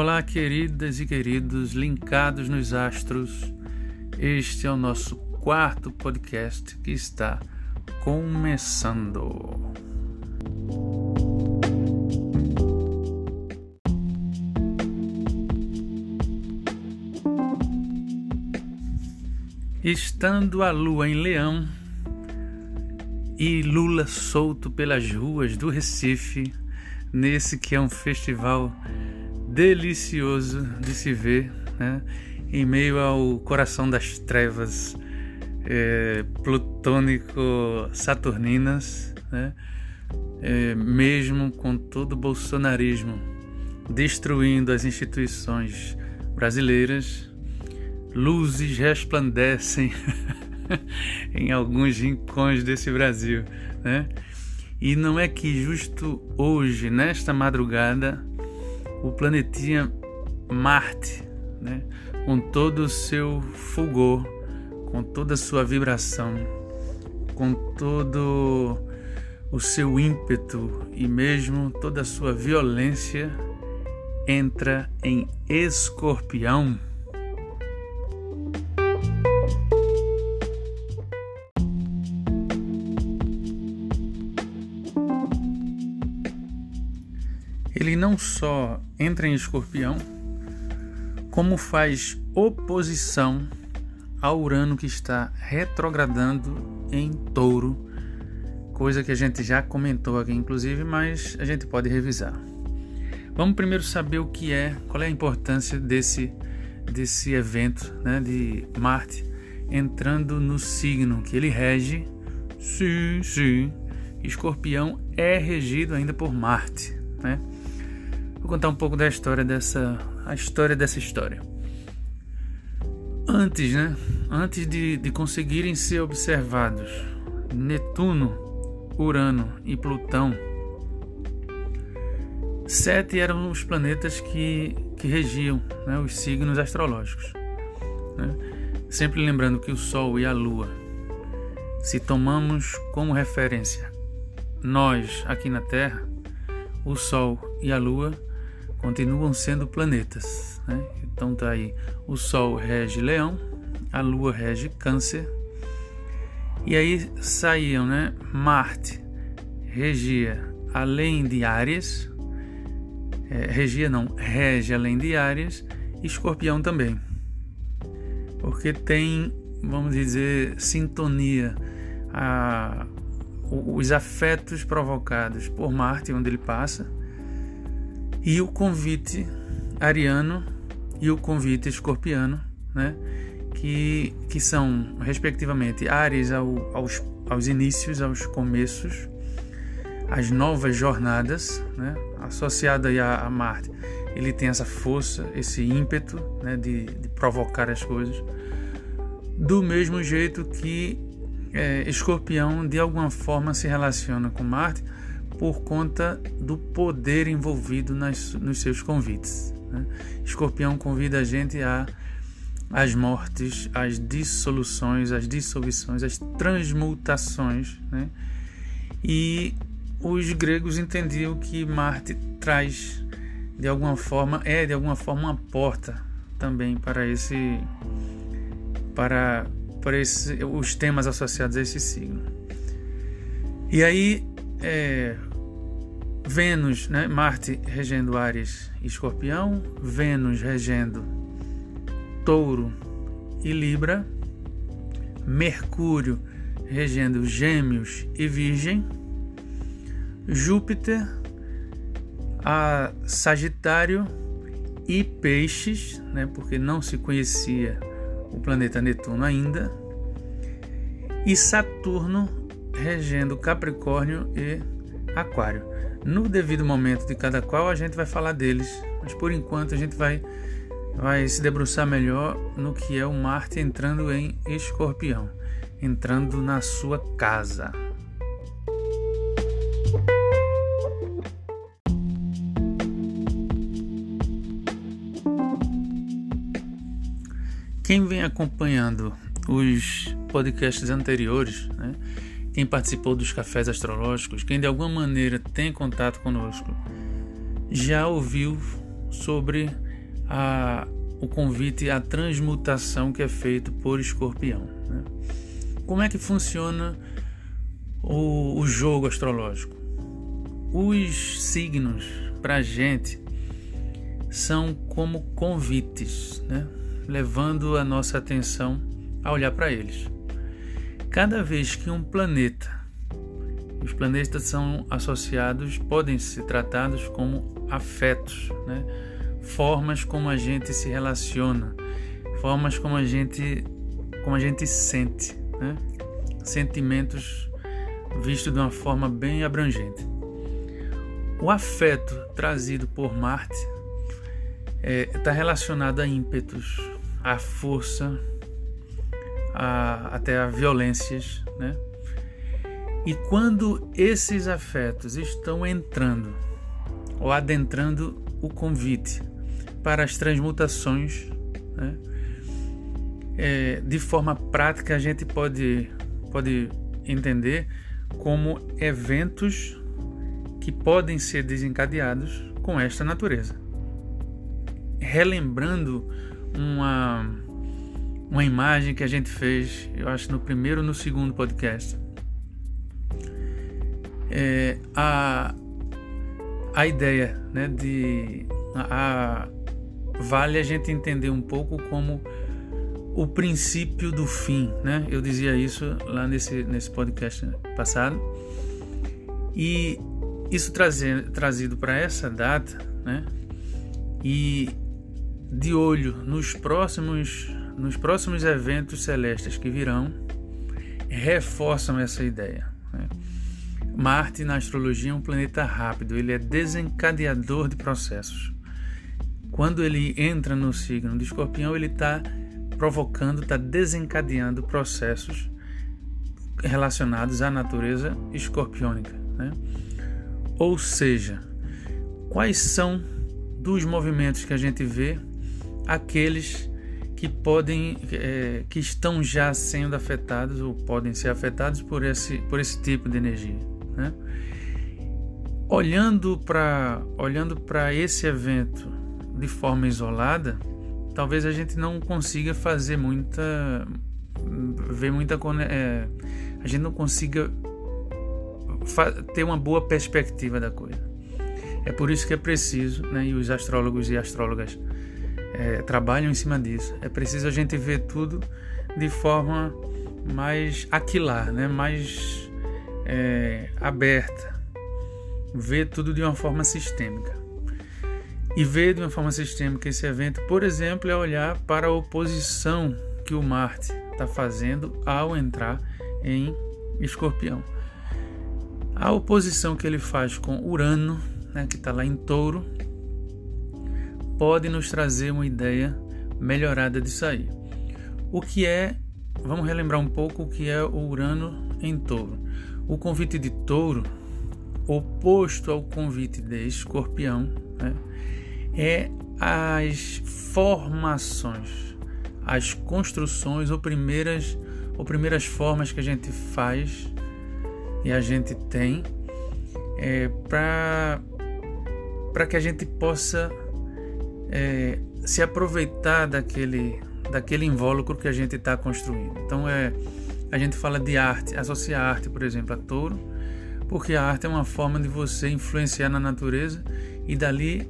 Olá, queridas e queridos linkados nos astros. Este é o nosso quarto podcast que está começando. Estando a lua em Leão e Lula solto pelas ruas do Recife, nesse que é um festival delicioso de se ver, né? em meio ao coração das trevas é, plutônico-saturninas, né? é, mesmo com todo o bolsonarismo destruindo as instituições brasileiras, luzes resplandecem em alguns rincões desse Brasil, né? E não é que justo hoje, nesta madrugada, o planetinha Marte, né, com todo o seu fulgor, com toda a sua vibração, com todo o seu ímpeto e mesmo toda a sua violência, entra em escorpião. Não só entra em escorpião, como faz oposição ao Urano que está retrogradando em touro, coisa que a gente já comentou aqui, inclusive, mas a gente pode revisar. Vamos primeiro saber o que é, qual é a importância desse, desse evento né, de Marte entrando no signo que ele rege. Sim, sim. Escorpião é regido ainda por Marte, né? Vou contar um pouco da história dessa, a história dessa história. Antes, né? Antes de, de conseguirem ser observados Netuno, Urano e Plutão, sete eram os planetas que, que regiam né, os signos astrológicos. Né? Sempre lembrando que o Sol e a Lua, se tomamos como referência nós aqui na Terra, o Sol e a Lua continuam sendo planetas. Né? Então tá aí, o Sol rege Leão, a Lua rege Câncer, e aí saíam, né? Marte regia além de Áries, é, regia não, rege além de Áries, e Escorpião também, porque tem, vamos dizer, sintonia a, os afetos provocados por Marte, onde ele passa, e o convite ariano e o convite escorpiano, né? que, que são, respectivamente, Ares ao, aos, aos inícios, aos começos, as novas jornadas, né? associada a, a Marte. Ele tem essa força, esse ímpeto né? de, de provocar as coisas, do mesmo jeito que é, Escorpião de alguma forma se relaciona com Marte por conta do poder envolvido nas, nos seus convites. Né? Escorpião convida a gente a as mortes, as dissoluções, as dissoluções, as transmutações, né? E os gregos entendiam que Marte traz de alguma forma é de alguma forma uma porta também para esse para para esse, os temas associados a esse signo. E aí é, Vênus, né? Marte regendo Ares e Escorpião, Vênus regendo Touro e Libra, Mercúrio regendo Gêmeos e Virgem, Júpiter a Sagitário e Peixes, né? Porque não se conhecia o planeta Netuno ainda, e Saturno regendo Capricórnio e Aquário. No devido momento de cada qual a gente vai falar deles, mas por enquanto a gente vai vai se debruçar melhor no que é o Marte entrando em Escorpião, entrando na sua casa. Quem vem acompanhando os podcasts anteriores, né, quem participou dos cafés astrológicos, quem de alguma maneira tem contato conosco, já ouviu sobre a, o convite à transmutação que é feito por Escorpião. Né? Como é que funciona o, o jogo astrológico? Os signos para a gente são como convites, né? levando a nossa atenção a olhar para eles. Cada vez que um planeta, os planetas são associados, podem ser tratados como afetos, né? formas como a gente se relaciona, formas como a gente, como a gente sente, né? sentimentos vistos de uma forma bem abrangente. O afeto trazido por Marte está é, tá relacionado a ímpetos, a força, a, até a violências, né? E quando esses afetos estão entrando ou adentrando o convite para as transmutações, né? é, de forma prática a gente pode, pode entender como eventos que podem ser desencadeados com esta natureza. Relembrando uma, uma imagem que a gente fez, eu acho, no primeiro no segundo podcast. É, a, a ideia né, de. A, vale a gente entender um pouco como o princípio do fim, né? Eu dizia isso lá nesse, nesse podcast passado. E isso trazer, trazido para essa data, né? E de olho nos próximos, nos próximos eventos celestes que virão, reforçam essa ideia. Né? Marte na astrologia é um planeta rápido, ele é desencadeador de processos. Quando ele entra no signo de Escorpião, ele está provocando, está desencadeando processos relacionados à natureza escorpiônica. Né? Ou seja, quais são dos movimentos que a gente vê aqueles que podem, é, que estão já sendo afetados ou podem ser afetados por esse, por esse tipo de energia. Né? Olhando para olhando para esse evento de forma isolada, talvez a gente não consiga fazer muita ver muita é, a gente não consiga ter uma boa perspectiva da coisa. É por isso que é preciso, né, e os astrólogos e astrólogas é, trabalham em cima disso, é preciso a gente ver tudo de forma mais aquilar, né, mais é, aberta, ver tudo de uma forma sistêmica. E ver de uma forma sistêmica esse evento, por exemplo, é olhar para a oposição que o Marte está fazendo ao entrar em Escorpião. A oposição que ele faz com Urano, né, que está lá em Touro, pode nos trazer uma ideia melhorada disso aí. O que é, vamos relembrar um pouco o que é o Urano em Touro. O convite de Touro, oposto ao convite de Escorpião, né, é as formações, as construções ou primeiras, ou primeiras formas que a gente faz e a gente tem é, para que a gente possa é, se aproveitar daquele, daquele invólucro que a gente está construindo. Então é a gente fala de arte, associa arte, por exemplo, a touro, porque a arte é uma forma de você influenciar na natureza e dali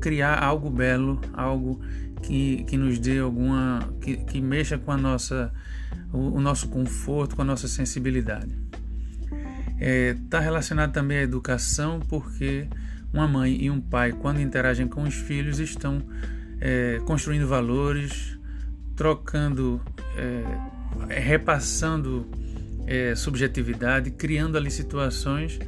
criar algo belo, algo que, que nos dê alguma. que, que mexa com a nossa, o, o nosso conforto, com a nossa sensibilidade. Está é, tá relacionado também à educação, porque uma mãe e um pai, quando interagem com os filhos, estão é, construindo valores, trocando, é, repassando é, subjetividade, criando ali situações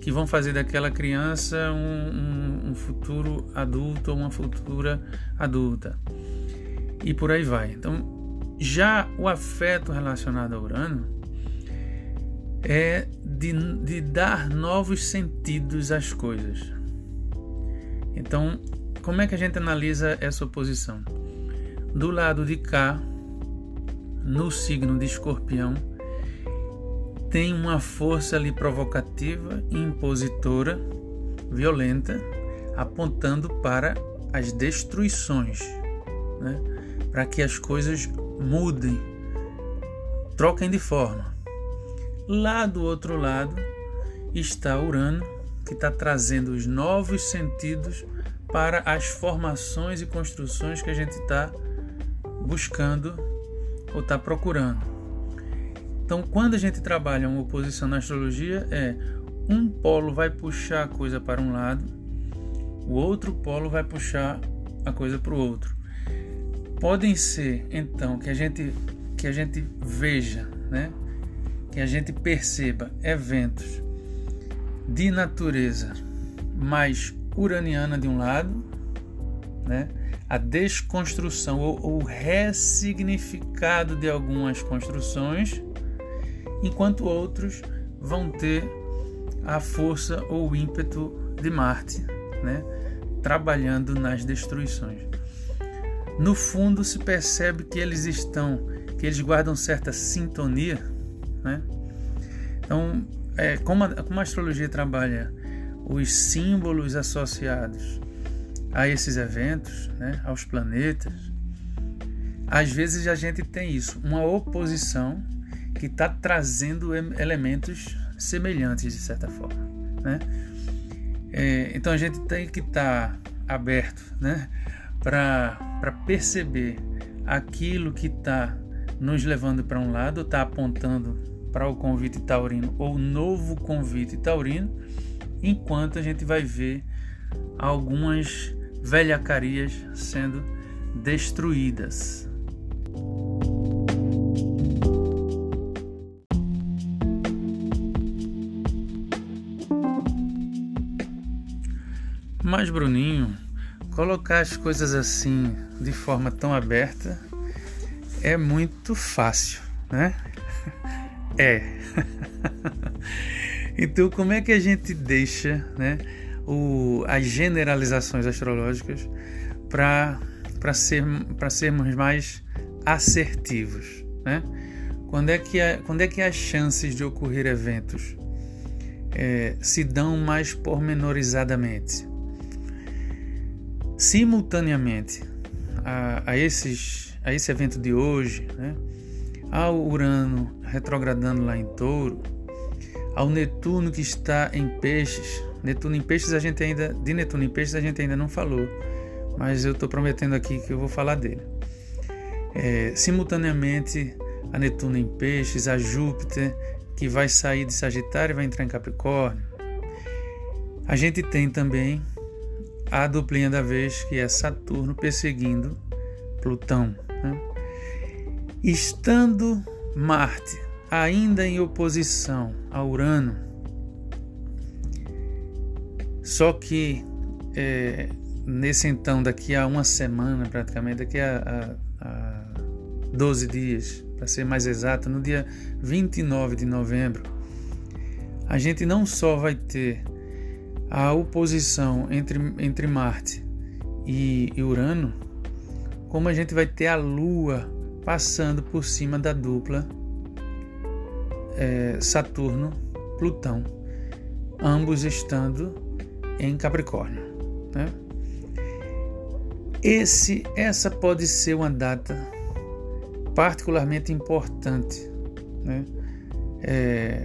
que vão fazer daquela criança um, um, um futuro adulto ou uma futura adulta. E por aí vai. Então, já o afeto relacionado a Urano é de, de dar novos sentidos às coisas. Então, como é que a gente analisa essa oposição? Do lado de cá, no signo de Escorpião, tem uma força ali provocativa, impositora, violenta, apontando para as destruições, né? para que as coisas mudem, troquem de forma. Lá do outro lado está Urano, que está trazendo os novos sentidos para as formações e construções que a gente está buscando ou está procurando. Então, quando a gente trabalha uma oposição na astrologia, é um polo vai puxar a coisa para um lado, o outro polo vai puxar a coisa para o outro. Podem ser, então, que a gente que a gente veja, né? Que a gente perceba eventos de natureza mais uraniana de um lado, né? a desconstrução ou o ressignificado de algumas construções, enquanto outros vão ter a força ou o ímpeto de Marte, né? trabalhando nas destruições. No fundo se percebe que eles estão, que eles guardam certa sintonia, né? Então, é, como, a, como a astrologia trabalha os símbolos associados a esses eventos, né, aos planetas, às vezes a gente tem isso, uma oposição que está trazendo elementos semelhantes de certa forma, né? É, então a gente tem que estar tá aberto, né, para perceber aquilo que está nos levando para um lado, está apontando para o convite taurino ou novo convite taurino, enquanto a gente vai ver algumas velhacarias sendo destruídas. Mas, Bruninho, colocar as coisas assim de forma tão aberta é muito fácil, né? É. então, como é que a gente deixa, né? o, as generalizações astrológicas para ser, sermos mais assertivos. Né? Quando, é que a, quando é que as chances de ocorrer eventos é, se dão mais pormenorizadamente? Simultaneamente a, a, esses, a esse evento de hoje, né? ao Urano retrogradando lá em Touro, ao Netuno que está em Peixes Netuno em Peixes a gente ainda de Netuno em Peixes a gente ainda não falou, mas eu estou prometendo aqui que eu vou falar dele. É, simultaneamente a Netuno em Peixes, a Júpiter que vai sair de Sagitário e vai entrar em Capricórnio. A gente tem também a duplinha da vez que é Saturno perseguindo Plutão. Né? Estando Marte ainda em oposição a Urano só que é, nesse então, daqui a uma semana praticamente, daqui a, a, a 12 dias, para ser mais exato, no dia 29 de novembro, a gente não só vai ter a oposição entre, entre Marte e, e Urano, como a gente vai ter a Lua passando por cima da dupla é, Saturno-Plutão, ambos estando em Capricórnio. Né? Esse, essa pode ser uma data particularmente importante né? é,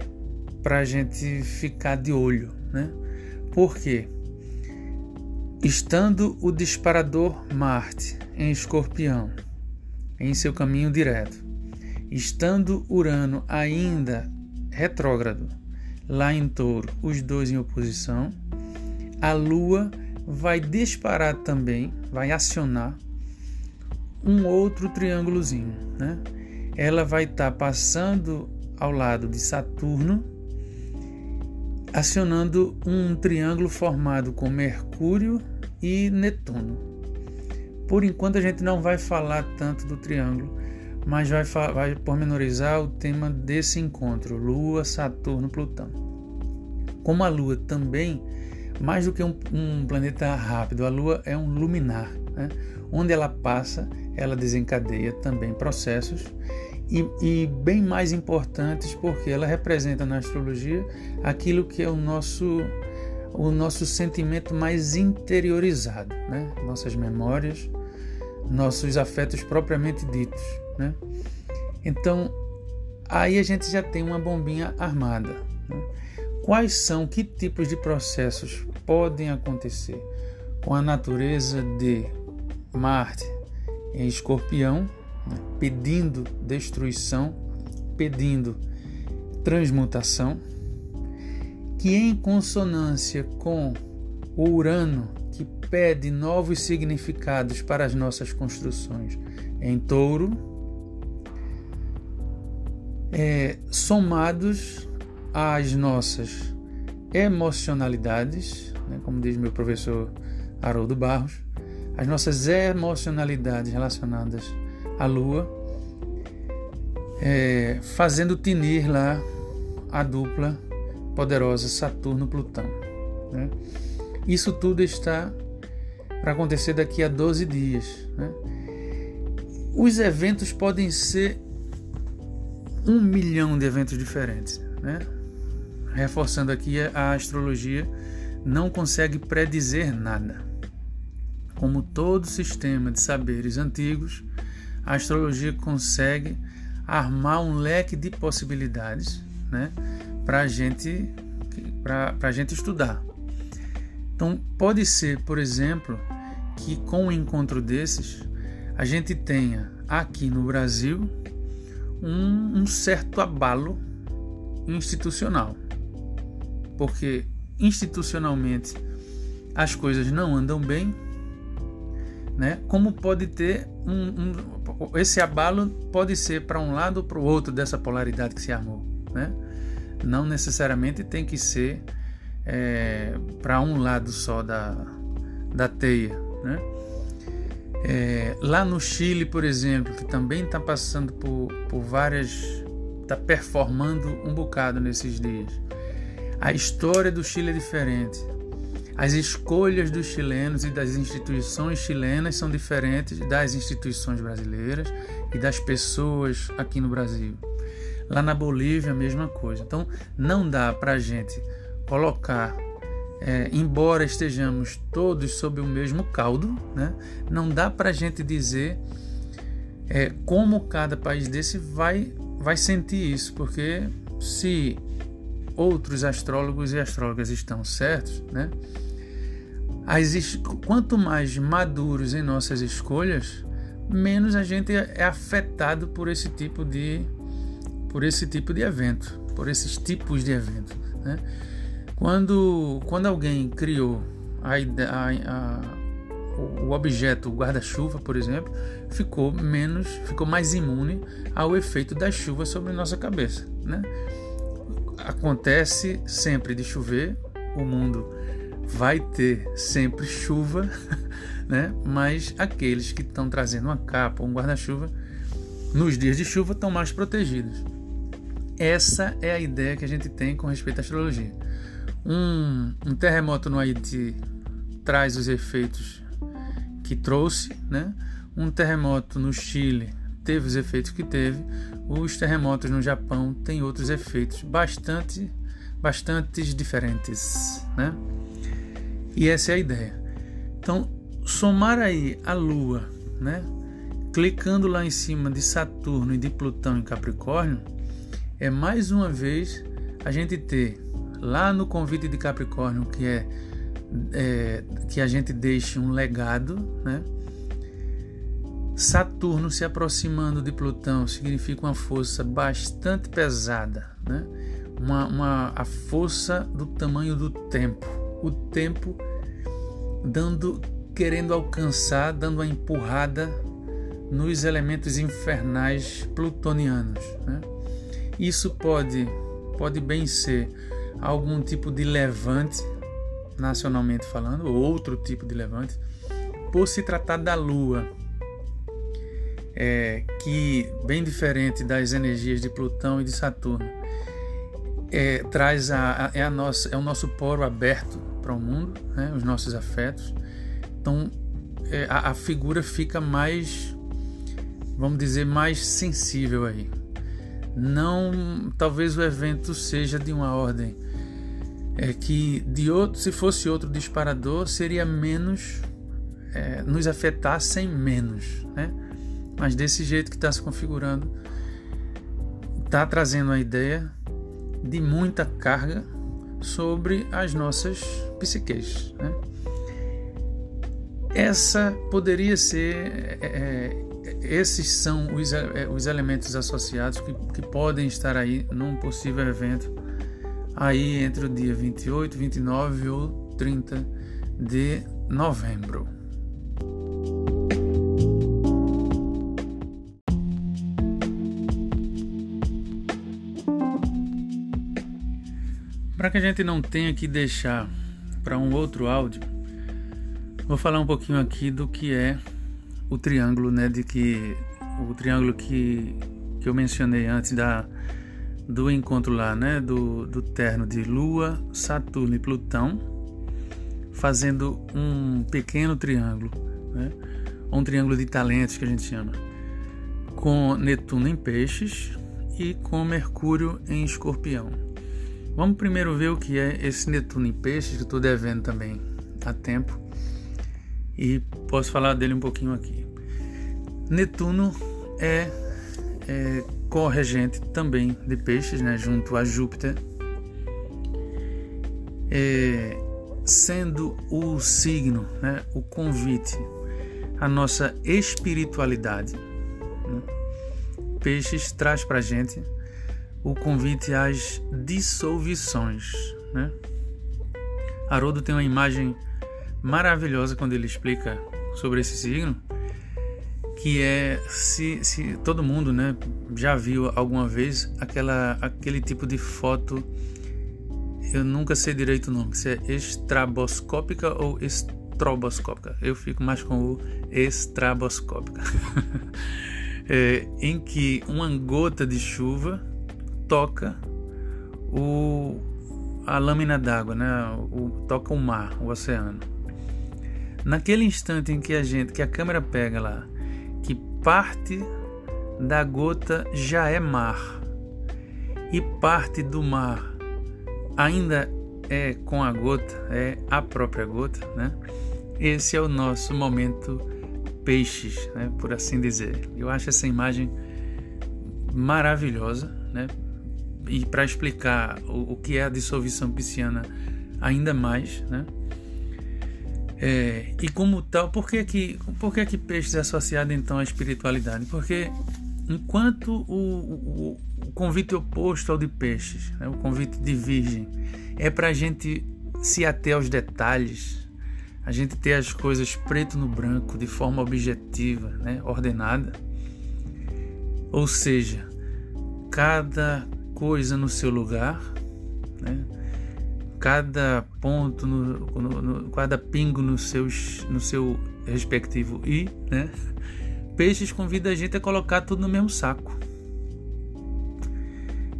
para a gente ficar de olho. Né? Por quê? Estando o disparador Marte em Escorpião, em seu caminho direto, estando Urano ainda retrógrado lá em Touro, os dois em oposição, a Lua vai disparar também, vai acionar um outro triângulozinho, né? Ela vai estar tá passando ao lado de Saturno, acionando um triângulo formado com Mercúrio e Netuno. Por enquanto a gente não vai falar tanto do triângulo, mas vai, vai pormenorizar o tema desse encontro: Lua, Saturno, Plutão. Como a Lua também mais do que um, um planeta rápido, a Lua é um luminar. Né? Onde ela passa, ela desencadeia também processos e, e, bem mais importantes porque ela representa na astrologia aquilo que é o nosso o nosso sentimento mais interiorizado, né? Nossas memórias, nossos afetos propriamente ditos, né? Então, aí a gente já tem uma bombinha armada. Né? Quais são, que tipos de processos podem acontecer com a natureza de Marte em Escorpião, né? pedindo destruição, pedindo transmutação, que em consonância com o Urano, que pede novos significados para as nossas construções em touro, é, somados às nossas emocionalidades, né, como diz meu professor Haroldo Barros, as nossas emocionalidades relacionadas à Lua, é, fazendo tinir lá a dupla poderosa Saturno-Plutão. Né? Isso tudo está para acontecer daqui a 12 dias. Né? Os eventos podem ser um milhão de eventos diferentes. Né? Reforçando aqui, a astrologia não consegue predizer nada. Como todo sistema de saberes antigos, a astrologia consegue armar um leque de possibilidades né, para gente, a gente estudar. Então, pode ser, por exemplo, que com um encontro desses, a gente tenha aqui no Brasil um, um certo abalo institucional. Porque institucionalmente as coisas não andam bem, né? Como pode ter um, um esse abalo pode ser para um lado ou para o outro dessa polaridade que se armou, né? Não necessariamente tem que ser é, para um lado só da, da teia, né? É, lá no Chile, por exemplo, que também está passando por, por várias. está performando um bocado nesses dias. A história do Chile é diferente. As escolhas dos chilenos e das instituições chilenas são diferentes das instituições brasileiras e das pessoas aqui no Brasil. Lá na Bolívia, a mesma coisa. Então, não dá para a gente colocar é, embora estejamos todos sob o mesmo caldo, né, não dá para a gente dizer é, como cada país desse vai, vai sentir isso, porque se outros astrólogos e astrólogas estão certos, né, as, quanto mais maduros em nossas escolhas, menos a gente é afetado por esse tipo de por esse tipo de evento, por esses tipos de evento. Né? Quando, quando alguém criou a, a, a o objeto guarda-chuva, por exemplo, ficou menos, ficou mais imune ao efeito da chuva sobre nossa cabeça, né? Acontece sempre de chover, o mundo vai ter sempre chuva, né? Mas aqueles que estão trazendo uma capa, um guarda-chuva, nos dias de chuva estão mais protegidos. Essa é a ideia que a gente tem com respeito à astrologia. Um, um terremoto no Haiti traz os efeitos que trouxe, né? Um terremoto no Chile teve os efeitos que teve. Os terremotos no Japão têm outros efeitos bastante, bastante diferentes, né? E essa é a ideia. Então, somar aí a Lua, né? Clicando lá em cima de Saturno e de Plutão em Capricórnio, é mais uma vez a gente ter lá no convite de Capricórnio, que é, é que a gente deixe um legado, né? Saturno se aproximando de Plutão significa uma força bastante pesada, né? uma, uma, a força do tamanho do tempo. O tempo dando, querendo alcançar, dando uma empurrada nos elementos infernais plutonianos. Né? Isso pode, pode bem ser algum tipo de levante, nacionalmente falando, ou outro tipo de levante, por se tratar da Lua, é, que bem diferente das energias de Plutão e de Saturno, é, traz a, a, é, a nossa, é o nosso poro aberto para o mundo, né, os nossos afetos. Então é, a, a figura fica mais, vamos dizer, mais sensível aí. Não, talvez o evento seja de uma ordem é que de outro, se fosse outro disparador, seria menos, é, nos afetassem menos, né? Mas desse jeito que está se configurando, está trazendo a ideia de muita carga sobre as nossas psiques. Né? Essa poderia ser, é, é, esses são os, é, os elementos associados que, que podem estar aí num possível evento aí entre o dia 28, 29 ou 30 de novembro. Para que a gente não tenha que deixar para um outro áudio, vou falar um pouquinho aqui do que é o triângulo, né, de que o triângulo que, que eu mencionei antes da do encontro lá, né, do, do terno de Lua, Saturno e Plutão, fazendo um pequeno triângulo, né, um triângulo de talentos que a gente chama, com Netuno em Peixes e com Mercúrio em Escorpião. Vamos primeiro ver o que é esse Netuno em Peixes, que estou devendo também há tempo. E posso falar dele um pouquinho aqui. Netuno é, é corregente também de Peixes, né, junto a Júpiter. É, sendo o signo, né, o convite à nossa espiritualidade. Né? Peixes traz para gente o convite às dissoluções. Né? Haroldo tem uma imagem maravilhosa quando ele explica sobre esse signo, que é se, se todo mundo né, já viu alguma vez aquela, aquele tipo de foto, eu nunca sei direito o nome, se é estraboscópica ou estroboscópica. Eu fico mais com o estraboscópica. é, em que uma gota de chuva toca o, a lâmina d'água, né? O, toca o mar, o oceano. Naquele instante em que a gente, que a câmera pega lá, que parte da gota já é mar e parte do mar ainda é com a gota, é a própria gota, né? Esse é o nosso momento peixes, né? Por assim dizer. Eu acho essa imagem maravilhosa, né? e para explicar o, o, que é a dissolução pisciana ainda mais, né? É, e como tal, por que que, por que que peixes é associado então à espiritualidade? Porque enquanto o, o, o convite oposto ao de peixes, né, o convite de virgem, é para a gente se ater aos detalhes, a gente ter as coisas preto no branco, de forma objetiva, né, ordenada. Ou seja, cada coisa no seu lugar, né? Cada ponto, no, no, no, cada pingo no, seus, no seu respectivo i, né? Peixes convida a gente a colocar tudo no mesmo saco.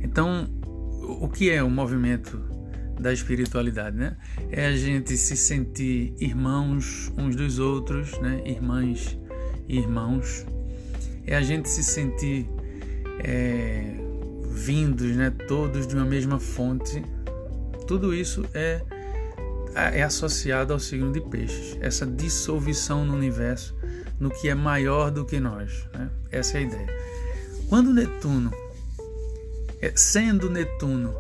Então, o que é o movimento da espiritualidade, né? É a gente se sentir irmãos uns dos outros, né? Irmãs e irmãos. É a gente se sentir é, vindos, né, todos de uma mesma fonte, tudo isso é, é associado ao signo de peixes, essa dissolução no universo, no que é maior do que nós. Né? Essa é a ideia. Quando Netuno, é, sendo Netuno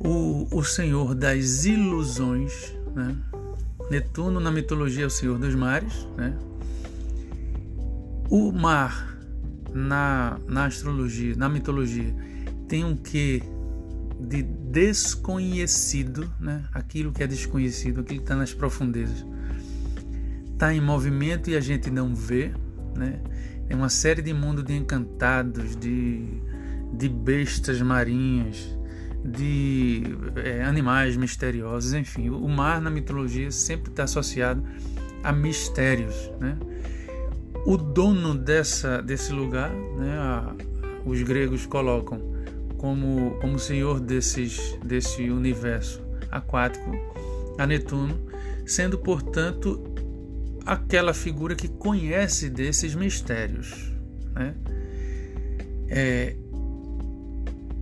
o, o senhor das ilusões, né? Netuno na mitologia é o senhor dos mares, né? o mar na, na astrologia, na mitologia, tem um quê de desconhecido, né? aquilo que é desconhecido, aquilo que está nas profundezas. Está em movimento e a gente não vê. Né? Tem uma série de mundo de encantados, de, de bestas marinhas, de é, animais misteriosos, enfim. O mar na mitologia sempre está associado a mistérios. Né? O dono dessa, desse lugar, né, a, os gregos colocam como, como senhor desses, desse universo aquático a Netuno, sendo, portanto, aquela figura que conhece desses mistérios. Né? É,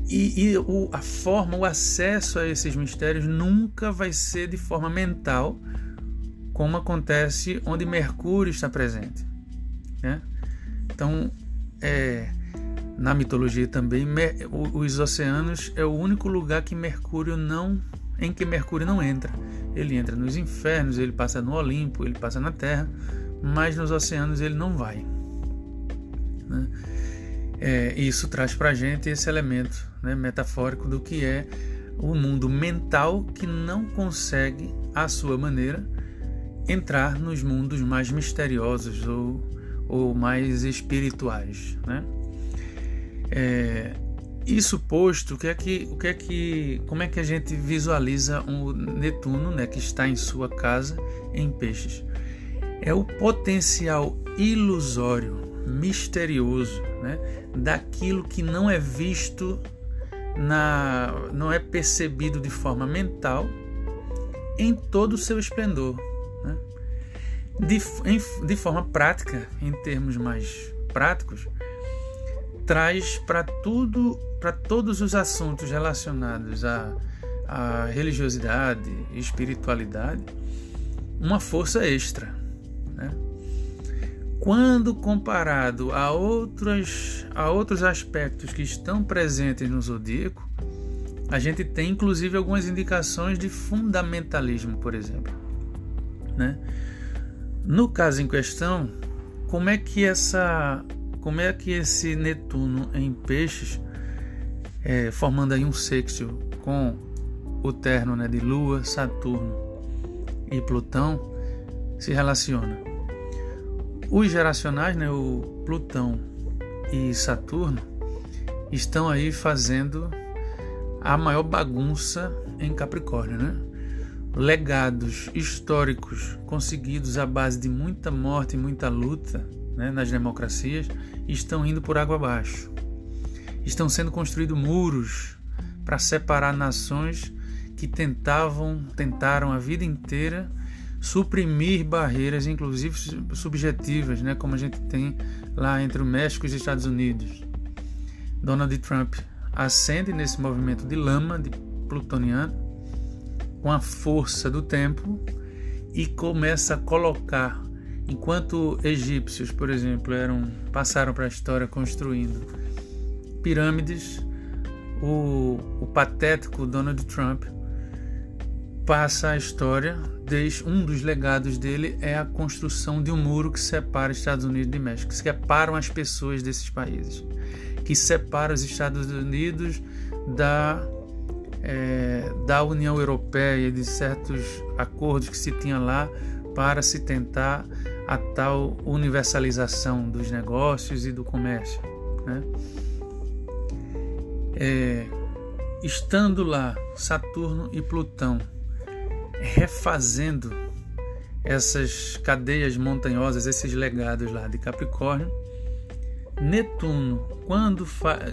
E, e o, a forma, o acesso a esses mistérios nunca vai ser de forma mental, como acontece onde Mercúrio está presente. Né? Então, é, na mitologia também, os oceanos é o único lugar que Mercúrio não em que Mercúrio não entra. Ele entra nos infernos, ele passa no Olimpo, ele passa na Terra, mas nos oceanos ele não vai. Né? É, isso traz para a gente esse elemento né, metafórico do que é o mundo mental que não consegue, à sua maneira, entrar nos mundos mais misteriosos ou, ou mais espirituais. Né? É, isso posto, o que é que, o que é que, como é que a gente visualiza um Netuno, né, que está em sua casa em Peixes? É o potencial ilusório, misterioso, né, daquilo que não é visto na, não é percebido de forma mental em todo o seu esplendor, né? de, em, de forma prática, em termos mais práticos, traz para tudo, para todos os assuntos relacionados à, à religiosidade e espiritualidade, uma força extra. Né? Quando comparado a, outros a outros aspectos que estão presentes no zodíaco, a gente tem inclusive algumas indicações de fundamentalismo, por exemplo. Né? No caso em questão, como é que essa como é que esse Netuno em peixes, é, formando aí um sextil com o terno né, de Lua, Saturno e Plutão, se relaciona? Os geracionais, né, o Plutão e Saturno, estão aí fazendo a maior bagunça em Capricórnio, né? Legados históricos conseguidos à base de muita morte e muita luta né, nas democracias estão indo por água abaixo. Estão sendo construídos muros para separar nações que tentavam, tentaram a vida inteira suprimir barreiras, inclusive subjetivas, né, como a gente tem lá entre o México e os Estados Unidos. Donald Trump ascende nesse movimento de lama, de plutoniano, com a força do tempo e começa a colocar Enquanto egípcios, por exemplo, eram passaram para a história construindo pirâmides, o, o patético Donald Trump passa a história. Desde, um dos legados dele é a construção de um muro que separa Estados Unidos de México, que separam as pessoas desses países, que separa os Estados Unidos da é, da União Europeia e de certos acordos que se tinha lá para se tentar a tal universalização dos negócios e do comércio. Né? É, estando lá Saturno e Plutão refazendo essas cadeias montanhosas, esses legados lá de Capricórnio, Netuno, quando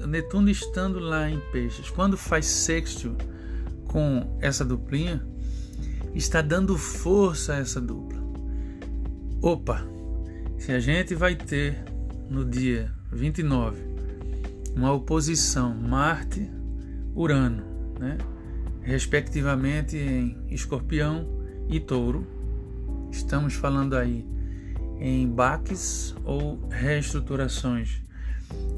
Netuno estando lá em Peixes, quando faz sexto com essa duplinha, está dando força a essa dupla. Opa, se a gente vai ter no dia 29 uma oposição Marte-Urano, né? respectivamente em Escorpião e Touro, estamos falando aí em baques ou reestruturações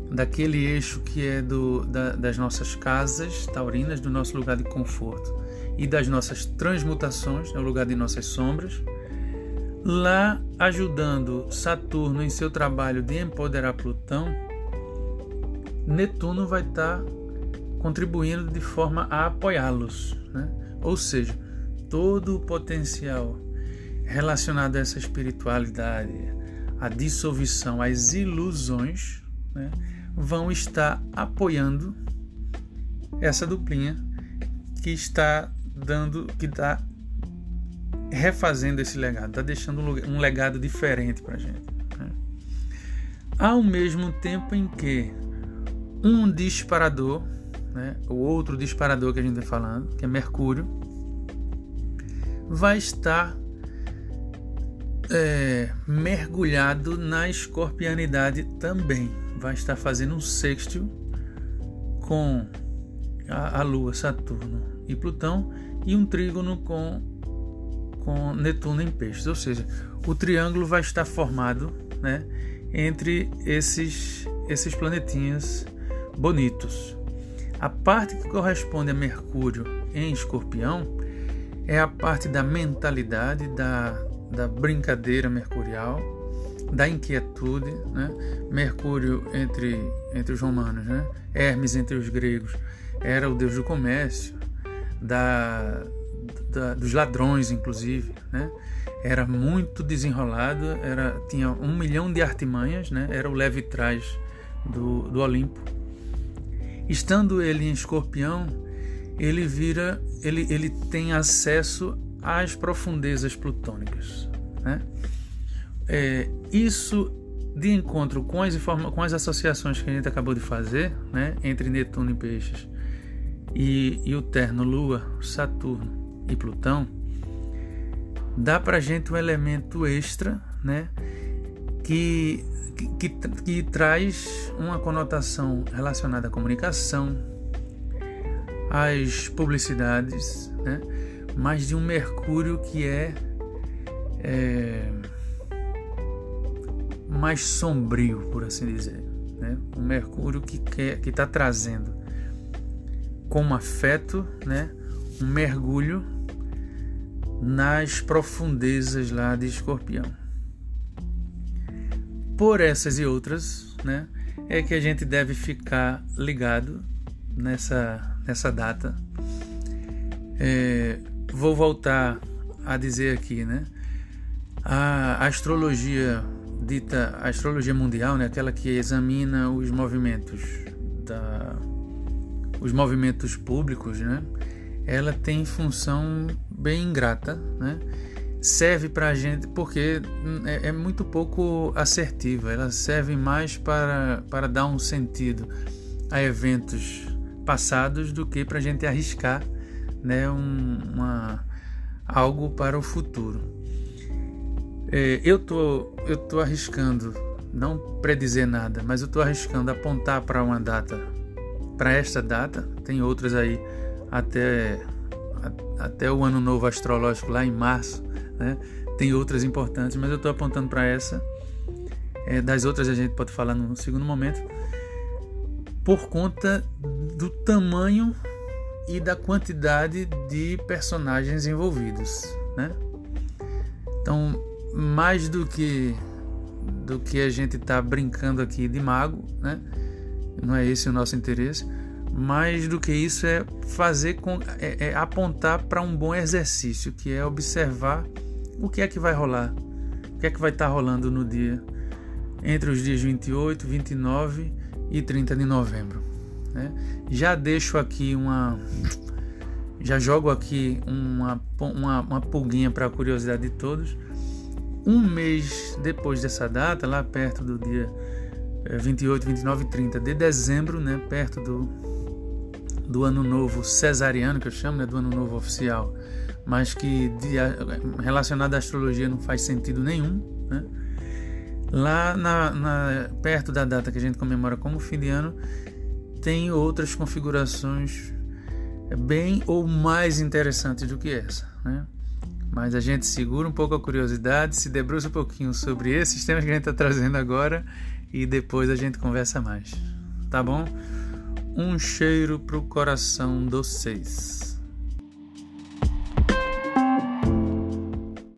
daquele eixo que é do, da, das nossas casas taurinas, do nosso lugar de conforto e das nossas transmutações, no lugar de nossas sombras Lá, ajudando Saturno em seu trabalho de empoderar Plutão, Netuno vai estar tá contribuindo de forma a apoiá-los. Né? Ou seja, todo o potencial relacionado a essa espiritualidade, a dissolução, as ilusões, né, vão estar apoiando essa duplinha que está dando, que está refazendo esse legado, está deixando um legado diferente para a gente. Né? Ao mesmo tempo em que um disparador, né, o outro disparador que a gente está falando, que é Mercúrio, vai estar é, mergulhado na escorpianidade também. Vai estar fazendo um sextil com a, a Lua, Saturno e Plutão, e um trígono com, com Netuno em peixes. Ou seja, o triângulo vai estar formado né, entre esses, esses planetinhas bonitos. A parte que corresponde a Mercúrio em Escorpião é a parte da mentalidade, da, da brincadeira mercurial, da inquietude, né? Mercúrio entre, entre os romanos, né? Hermes entre os gregos era o deus do comércio, da, da dos ladrões, inclusive, né? Era muito desenrolado, era, tinha um milhão de artimanhas, né? Era o leve trás do, do Olimpo. Estando ele em escorpião, ele vira, ele, ele tem acesso às profundezas plutônicas. Né? É, isso de encontro com as, com as associações que a gente acabou de fazer, né, entre Netuno e Peixes e, e o terno Lua, Saturno e Plutão, dá para gente um elemento extra, né, que, que, que, que traz uma conotação relacionada à comunicação, às publicidades, né, mas de um Mercúrio que é, é mais sombrio, por assim dizer. Né? Um Mercúrio que que está trazendo como afeto, né, um mergulho nas profundezas lá de Escorpião. Por essas e outras, né, é que a gente deve ficar ligado nessa nessa data. É, vou voltar a dizer aqui, né? A astrologia dita a astrologia mundial, né, aquela que examina os movimentos da os movimentos públicos, né, ela tem função bem ingrata, né? Serve para a gente porque é, é, muito pouco assertiva. Ela serve mais para, para dar um sentido a eventos passados do que para a gente arriscar, né, um, uma, algo para o futuro. É, eu tô, eu tô arriscando, não predizer nada, mas eu tô arriscando apontar para uma data, para esta data. Tem outras aí até até o ano novo astrológico lá em março, né? Tem outras importantes, mas eu estou apontando para essa. É, das outras a gente pode falar no segundo momento, por conta do tamanho e da quantidade de personagens envolvidos, né? Então mais do que do que a gente está brincando aqui de mago, né? Não é esse o nosso interesse. Mais do que isso é fazer com é, é apontar para um bom exercício, que é observar o que é que vai rolar, o que é que vai estar tá rolando no dia entre os dias 28, 29 e 30 de novembro. Né? Já deixo aqui uma já jogo aqui uma, uma, uma pulguinha para a curiosidade de todos um mês depois dessa data, lá perto do dia 28, 29 e 30 de dezembro, né, perto do, do ano novo cesariano, que eu chamo, né, do ano novo oficial, mas que relacionado à astrologia não faz sentido nenhum, né? Lá na, na, perto da data que a gente comemora como fim de ano, tem outras configurações bem ou mais interessantes do que essa, né? Mas a gente segura um pouco a curiosidade, se debruça um pouquinho sobre esses temas que a gente está trazendo agora e depois a gente conversa mais. Tá bom? Um cheiro pro coração dos seis.